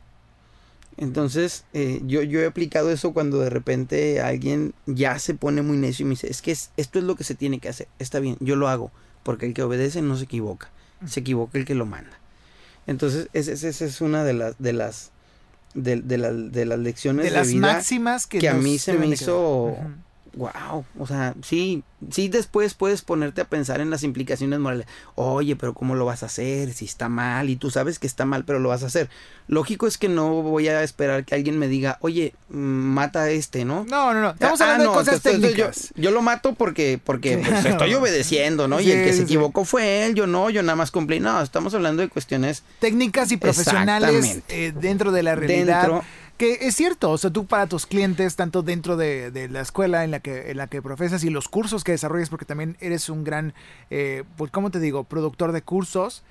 C: Entonces, eh, yo, yo he aplicado eso cuando de repente alguien ya se pone muy necio y me dice, es que esto es lo que se tiene que hacer. Está bien, yo lo hago, porque el que obedece no se equivoca. Se equivoca el que lo manda. Entonces, esa es, una de las, de las, de, de, las lecciones de,
A: las
C: vida
A: máximas que,
C: que a mí se me hizo wow, o sea, sí, sí después puedes ponerte a pensar en las implicaciones morales. Oye, pero ¿cómo lo vas a hacer? Si está mal y tú sabes que está mal, pero lo vas a hacer. Lógico es que no voy a esperar que alguien me diga, oye, mm, mata a este, ¿no?
A: No, no, no. Estamos ah, hablando de cosas técnicas.
C: Yo, lo mato porque, porque pues, estoy obedeciendo, ¿no? y el que se equivocó fue él, yo no, yo nada más cumplí. No, estamos hablando de cuestiones
A: técnicas y profesionales eh, dentro de la realidad. Dentro, que es cierto, o sea, tú para tus clientes, tanto dentro de, la escuela en la, que, en la que profesas y los cursos que desarrollas, porque también eres un gran, eh, pues, ¿cómo te digo?, productor de cursos,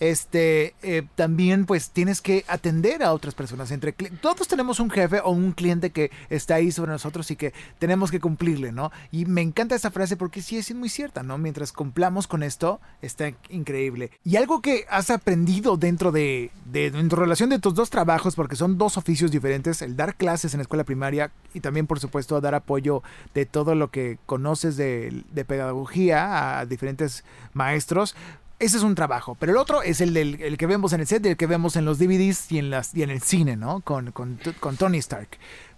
A: este, eh, también pues tienes que atender a otras personas. Entre Todos tenemos un jefe o un cliente que está ahí sobre nosotros y que tenemos que cumplirle, ¿no? Y me encanta esa frase porque sí es muy cierta, ¿no? Mientras cumplamos con esto, está increíble. Y algo que has aprendido dentro de, de, de relación de tus dos trabajos, porque son dos oficios diferentes, el dar clases en la escuela primaria y también por supuesto dar apoyo de todo lo que conoces de, pedagogía a diferentes maestros. Ese es un trabajo, pero el otro es el, del, el que vemos en el set, el que vemos en los DVDs y en, las, y en el cine, ¿no? Con, con, con Tony Stark.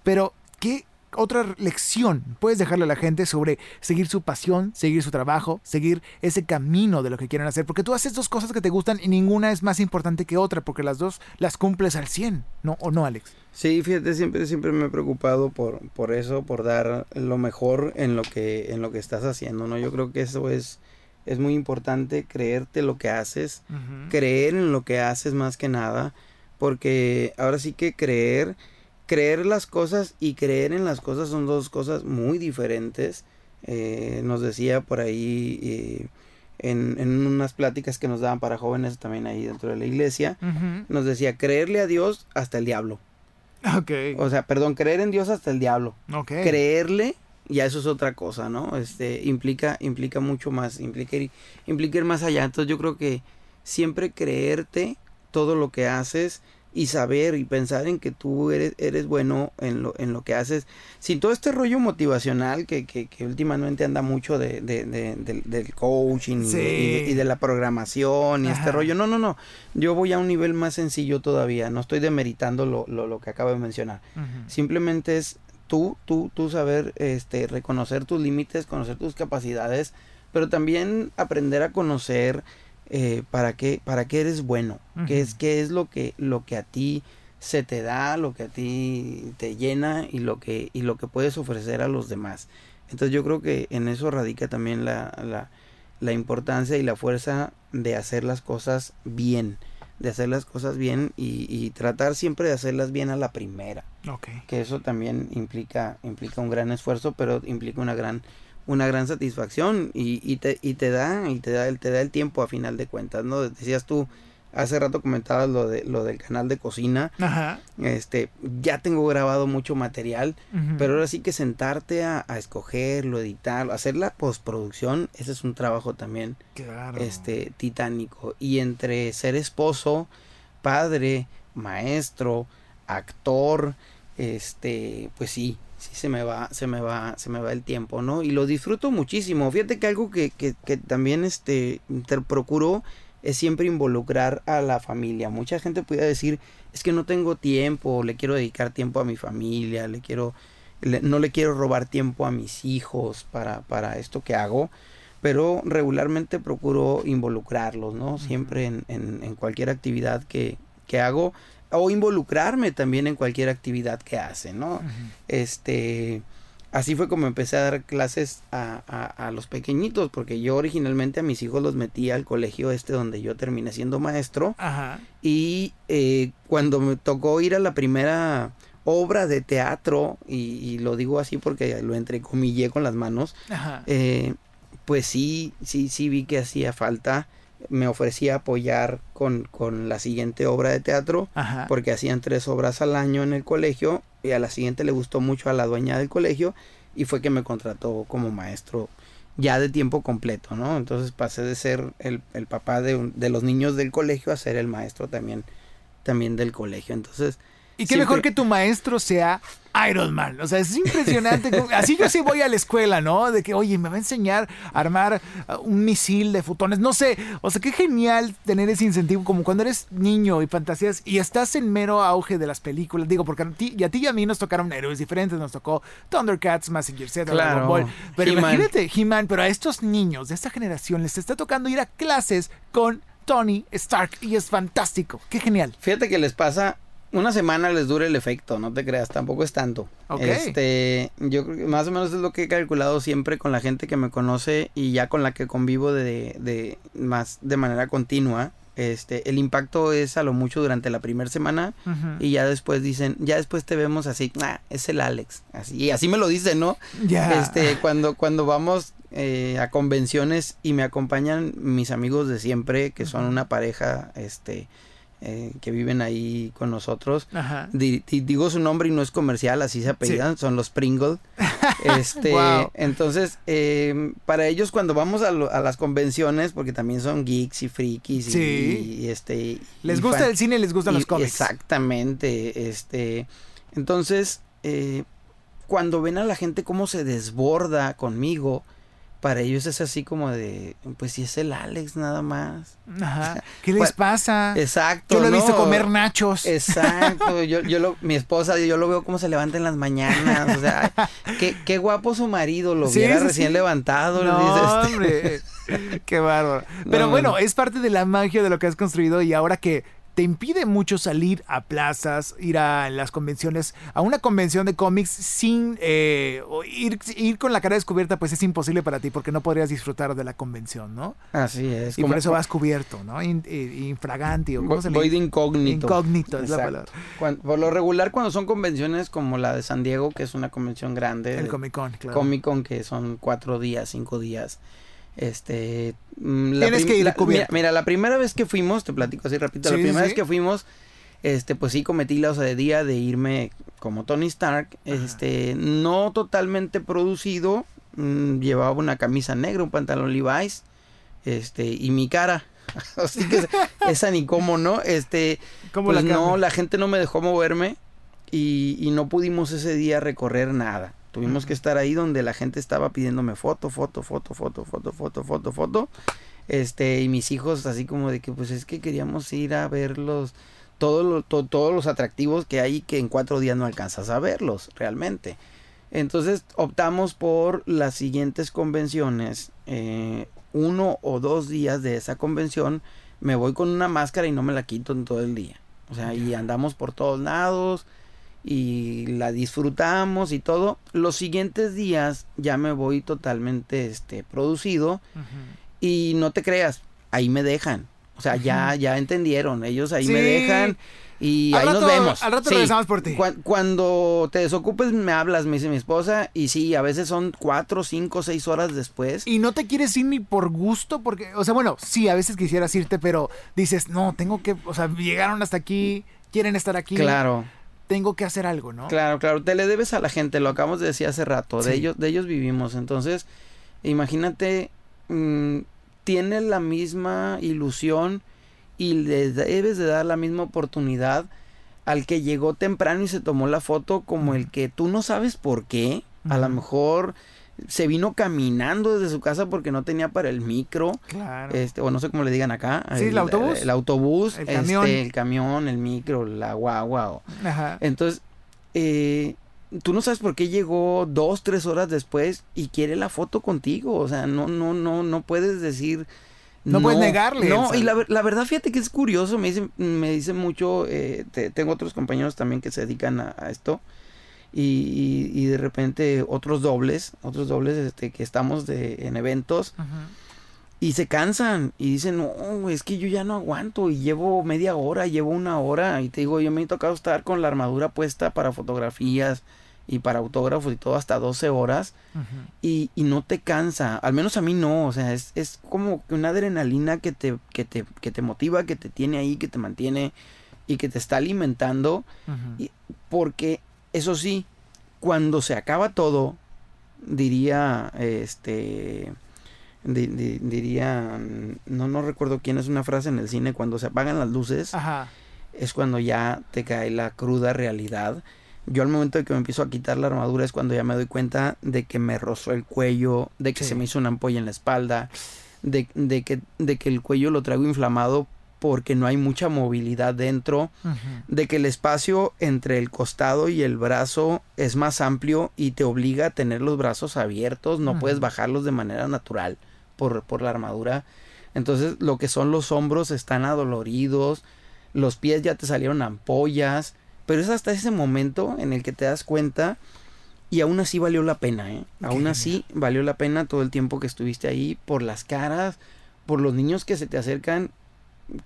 A: Pero, ¿qué, otra lección puedes dejarle a la gente sobre seguir su pasión, seguir su trabajo, seguir ese camino de lo que quieren hacer? Porque tú haces dos cosas que te gustan y ninguna es más importante que otra, porque las dos las cumples al 100, ¿no? ¿O no, Alex?
C: Sí, fíjate, siempre, siempre me he preocupado por, por eso, por dar lo mejor en lo que, en lo que estás haciendo, ¿no? Yo creo que eso es, es muy importante, creerte lo que haces, creer en lo que haces más que nada, porque ahora sí que creer creer las cosas y creer en las cosas son dos cosas muy diferentes. Eh, nos decía por ahí eh, en, en, unas pláticas que nos daban para jóvenes también ahí dentro de la iglesia, nos decía creerle a Dios hasta el diablo.
A: Okay.
C: O sea, perdón, creer en Dios hasta el diablo. Creerle, ya eso es otra cosa, ¿no? Este, implica, implica mucho más, implica ir, implica ir más allá. Entonces yo creo que siempre creerte todo lo que haces, y saber y pensar en que tú eres, eres bueno en lo, en lo que haces, sin todo este rollo motivacional que, que, que últimamente anda mucho de, de, de, del coaching
A: Sí.
C: y, y de la programación y este rollo. No, no, no. Yo voy a un nivel más sencillo todavía. No estoy demeritando lo, lo, lo que acabo de mencionar. Simplemente es tú, tú, tú saber este, reconocer tus límites, conocer tus capacidades, pero también aprender a conocer eh, para qué, para qué eres bueno, qué es, qué es lo que, lo que a ti se te da, lo que a ti te llena y lo que, y lo que puedes ofrecer a los demás. Entonces yo creo que en eso radica también la, la, la importancia y la fuerza de hacer las cosas bien, de hacer las cosas bien y, y tratar siempre de hacerlas bien a la primera. Que eso también implica implica un gran esfuerzo pero implica una gran una gran satisfacción y, y te y te da y te da el te da el tiempo a final de cuentas no decías tú hace rato comentabas lo de lo del canal de cocina
A: Ajá.
C: este ya tengo grabado mucho material pero ahora sí que sentarte a, a escogerlo editarlo hacer la postproducción ese es un trabajo también
A: Claro.
C: este titánico y entre ser esposo padre maestro actor este pues sí sí se me va se me va se me va el tiempo no y lo disfruto muchísimo. Fíjate que algo que, que, que también este te procuro es siempre involucrar a la familia. Mucha gente puede decir es que no tengo tiempo le quiero dedicar tiempo a mi familia le quiero le- no le quiero robar tiempo a mis hijos para para esto que hago pero regularmente procuro involucrarlos, ¿no? Siempre en, en- en cualquier actividad que, que hago o involucrarme también en cualquier actividad que hacen, ¿no? Este, así fue como empecé a dar clases a, a- a los pequeñitos, porque yo originalmente a mis hijos los metí al colegio este donde yo terminé siendo maestro
A: Ajá.
C: y eh, cuando me tocó ir a la primera obra de teatro, y, y lo digo así porque lo entrecomillé con las manos,
A: Ajá.
C: eh, pues sí, sí, sí vi que hacía falta. Me ofrecía apoyar con, con la siguiente obra de teatro,
A: Ajá.
C: porque hacían tres obras al año en el colegio, y a la siguiente le gustó mucho a la dueña del colegio, y fue que me contrató como maestro ya de tiempo completo, ¿no? Entonces pasé de ser el, el papá de, de los niños del colegio a ser el maestro también, también del colegio. Entonces,
A: Y qué
C: siempre-
A: mejor que tu maestro sea Iron Man. O sea, es impresionante. Así yo sí voy a la escuela, ¿no? De que, oye, me va a enseñar a armar uh, un misil de fotones. No sé. O sea, qué genial tener ese incentivo como cuando eres niño y fantasías y estás en mero auge de las películas. Digo, porque a ti y a, ti y a mí nos tocaron héroes diferentes. Nos tocó Thundercats, Massinger Z,
C: Claro.
A: Dragon Ball. Pero imagínate, He-Man, pero a estos niños de esta generación les está tocando ir a clases con Tony Stark y es fantástico. Qué genial.
C: Fíjate que les pasa, una semana les dura el efecto, no te creas, tampoco es tanto.
A: Ok.
C: Este, yo creo que más o menos es lo que he calculado siempre con la gente que me conoce y ya con la que convivo de, de más de manera continua. Este, el impacto es a lo mucho durante la primera semana y ya después dicen, ya después te vemos así, "Ah, es el Alex, así, y así me lo dicen, ¿no?
A: Ya.
C: Este, cuando, cuando vamos eh, a convenciones y me acompañan mis amigos de siempre, que son una pareja, este, eh, que viven ahí con nosotros.
A: Ajá.
C: Di- di- digo su nombre y no es comercial, así se apellidan, son los Pringle. Este,
A: Wow.
C: entonces, eh, para ellos cuando vamos a, lo- a las convenciones, porque también son geeks y frikis y,
A: Sí.
C: y, este,
A: Les
C: y
A: gusta
C: fan-
A: el cine y les gustan
C: y-
A: los cómics.
C: Exactamente, este, entonces, eh, cuando ven a la gente cómo se desborda conmigo, para ellos es así como de, pues si es el Alex nada más.
A: Ajá. ¿Qué les pasa?
C: Exacto.
A: Yo lo he visto comer nachos.
C: Exacto, yo, yo lo, mi esposa, yo lo veo cómo se levanta en las mañanas, o sea, qué, qué guapo su marido, lo
A: Sí,
C: viera
A: sí,
C: recién
A: sí.
C: levantado.
A: No,
C: dices,
A: hombre. Qué bárbaro. Pero
C: No,
A: bueno,
C: no.
A: es parte de la magia de lo que has construido y ahora que te impide mucho salir a plazas, ir a las convenciones, a una convención de cómics sin eh, ir, ir con la cara descubierta, pues es imposible para ti porque no podrías disfrutar de la convención, ¿no?
C: Así es.
A: Y por eso vas cubierto, ¿no? In- eh, infraganti o cómo
C: voy,
A: se le
C: voy de incógnito.
A: Incógnito es la
C: Exacto.
A: palabra.
C: Cuan- por lo regular, cuando son convenciones como la de San Diego, que es una convención grande,
A: El Comic Con, claro.
C: Comic Con, que son cuatro días, cinco días. Este. mm,
A: Tienes
C: prim-
A: que ir
C: la-. Mira, mira, la primera vez que fuimos, te platico así rapidito,
A: Sí,
C: la primera
A: sí.
C: vez que fuimos, este, pues sí cometí la osadía de irme como Tony Stark,
A: Ajá.
C: este, no totalmente producido, mm, llevaba una camisa negra, un pantalón Levi's, este, y mi cara. Así que esa ni cómo, ¿no? Este,
A: ¿Cómo
C: pues
A: la
C: no, la gente no me dejó moverme y, y no pudimos ese día recorrer nada. Tuvimos que estar ahí donde la gente estaba pidiéndome foto, foto, foto, foto, foto, foto, foto, foto. Este, y mis hijos así como de que pues es que queríamos ir a ver los, todo lo- to- todos los atractivos que hay que en cuatro días no alcanzas a verlos realmente. Entonces optamos por las siguientes convenciones. eh, uno o dos días de esa convención me voy con una máscara y no me la quito en todo el día. O sea, y andamos por todos lados y la disfrutamos y todo. Los siguientes días ya me voy totalmente este producido y no te creas, ahí me dejan. O sea, ya ya entendieron, ellos ahí me dejan y
A: Al
C: ahí nos vemos.
A: al rato
C: Sí.
A: regresamos por ti.
C: Cuan- Cuando te desocupes me hablas, me dice mi esposa, y sí, a veces son cuatro, cinco, seis horas después.
A: Y no te quieres ir ni por gusto, porque, o sea, bueno, sí, a veces quisieras irte, pero dices, no, tengo que, o sea, llegaron hasta aquí, quieren estar aquí,
C: Claro,
A: tengo que hacer algo, ¿no?
C: claro, claro. Te le debes a la gente, lo acabamos de decir hace rato. De ellos, de ellos vivimos. Entonces, imagínate, mm, tiene la misma ilusión y le debes de dar la misma oportunidad al que llegó temprano y se tomó la foto como el que tú no sabes por qué. A lo mejor se vino caminando desde su casa porque no tenía para el micro.
A: Claro.
C: Este, o no sé cómo le digan acá.
A: Sí, el autobús.
C: El, autobús,
A: El
C: este,
A: camión.
C: el camión, el micro, la guagua. o-
A: Ajá.
C: Entonces, eh, tú no sabes por qué llegó dos, tres horas después y quiere la foto contigo. O sea, no, no, no, no puedes decir.
A: No puedes negarle,
C: No, y la, la verdad, fíjate que es curioso. Me dicen, me dicen mucho. eh, te- tengo otros compañeros también que se dedican a, a esto. Y, y- y de repente otros dobles, otros dobles este, que estamos de, en eventos y se cansan y dicen, no, es que yo ya no aguanto y llevo media hora, llevo una hora y te digo, yo me he tocado estar con la armadura puesta para fotografías y para autógrafos y todo hasta 12 horas y, y no te cansa, al menos a mí no, o sea, es, es como una adrenalina que te, que, te, que te motiva, que te tiene ahí, que te mantiene y que te está alimentando y- porque eso sí, cuando se acaba todo, diría, este, di- di- diría, mm, no, no recuerdo quién es una frase en el cine, cuando se apagan las luces,
A: Ajá.
C: es cuando ya te cae la cruda realidad. Yo al momento de que me empiezo a quitar la armadura es cuando ya me doy cuenta de que me rozó el cuello, de que
A: Sí.
C: se me hizo una ampolla en la espalda, de, de que, de que el cuello lo traigo inflamado porque no hay mucha movilidad dentro de que el espacio entre el costado y el brazo es más amplio y te obliga a tener los brazos abiertos, no puedes bajarlos de manera natural por, por la armadura. Entonces lo que son los hombros están adoloridos, los pies ya te salieron ampollas, pero es hasta ese momento en el que te das cuenta y aún así valió la pena, ¿eh? Aún así valió la pena todo el tiempo que estuviste ahí por las caras, por los niños que se te acercan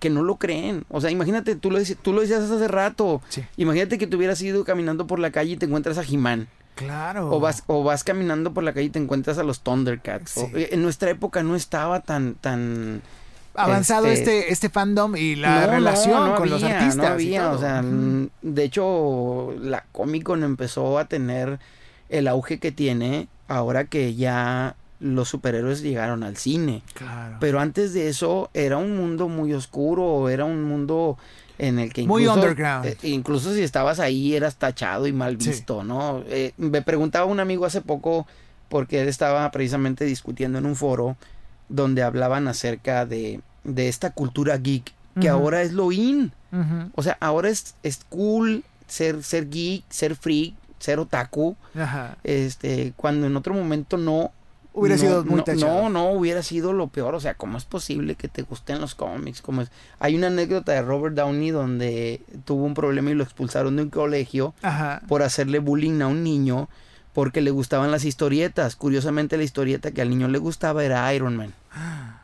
C: que no lo creen. O sea, imagínate, tú lo, tú lo decías hace rato.
A: Sí.
C: Imagínate que tú hubieras ido caminando por la calle y te encuentras a He-Man.
A: Claro.
C: O, vas, o vas caminando por la calle y te encuentras a los Thundercats.
A: Sí.
C: O- en nuestra época no estaba tan... tan
A: Avanzado
C: este-
A: este, este fandom y la
C: No,
A: relación
C: no
A: con los
C: había,
A: artistas.
C: No había, o sea, mm, de hecho, la Comic Con empezó a tener el auge que tiene ahora que ya los superhéroes llegaron al cine.
A: Claro.
C: Pero antes de eso era un mundo muy oscuro, era un mundo en el que
A: Muy
C: incluso,
A: underground.
C: eh, incluso si estabas ahí eras tachado y mal
A: Sí.
C: visto, ¿no? Eh, me preguntaba un amigo hace poco porque él estaba precisamente discutiendo en un foro donde hablaban acerca de, de esta cultura geek que ahora es lo in. O sea, ahora es, es cool ser, ser geek, ser freak, ser otaku.
A: Ajá.
C: Este, cuando en otro momento no.
A: Hubiera
C: no,
A: sido muy
C: no,
A: tachado.
C: No, no, hubiera sido lo peor. O sea, ¿cómo es posible que te gusten los cómics? ¿Cómo es? Hay una anécdota de Robert Downey donde tuvo un problema y lo expulsaron de un colegio
A: Ajá.
C: por hacerle bullying a un niño porque le gustaban las historietas. Curiosamente, la historieta que al niño le gustaba era Iron Man.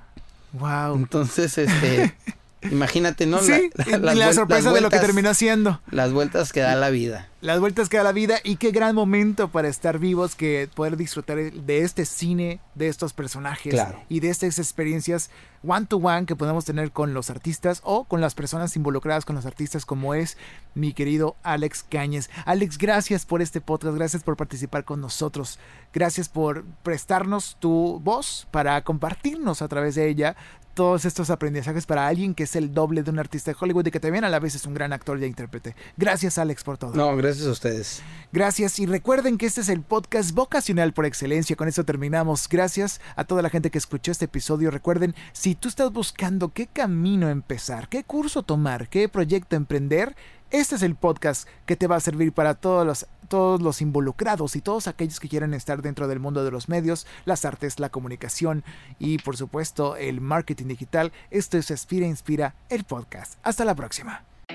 A: Wow.
C: Entonces, este. imagínate, ¿no?
A: sí,
C: La-
A: y
C: la- las
A: la sorpresa de lo que terminó siendo.
C: Las vueltas que da la vida.
A: Las vueltas que da la vida y qué gran momento para estar vivos que poder disfrutar de este cine, de estos personajes
C: Claro.
A: y de estas experiencias one to one que podemos tener con los artistas o con las personas involucradas con los artistas como es mi querido Alex Cañes. Alex, gracias por este podcast, gracias por participar con nosotros, gracias por prestarnos tu voz para compartirnos a través de ella todos estos aprendizajes para alguien que es el doble de un artista de Hollywood y que también a la vez es un gran actor y intérprete. Gracias Alex por todo.
C: No, gracias a ustedes.
A: Gracias y recuerden que este es el podcast vocacional por excelencia. Con eso terminamos. Gracias a toda la gente que escuchó este episodio. Recuerden, si tú estás buscando qué camino empezar, qué curso tomar, qué proyecto emprender, este es el podcast que te va a servir para todos los, todos los involucrados y todos aquellos que quieran estar dentro del mundo de los medios, las artes, la comunicación y por supuesto el marketing digital. Esto es Aspira Inspira, el podcast. Hasta la próxima.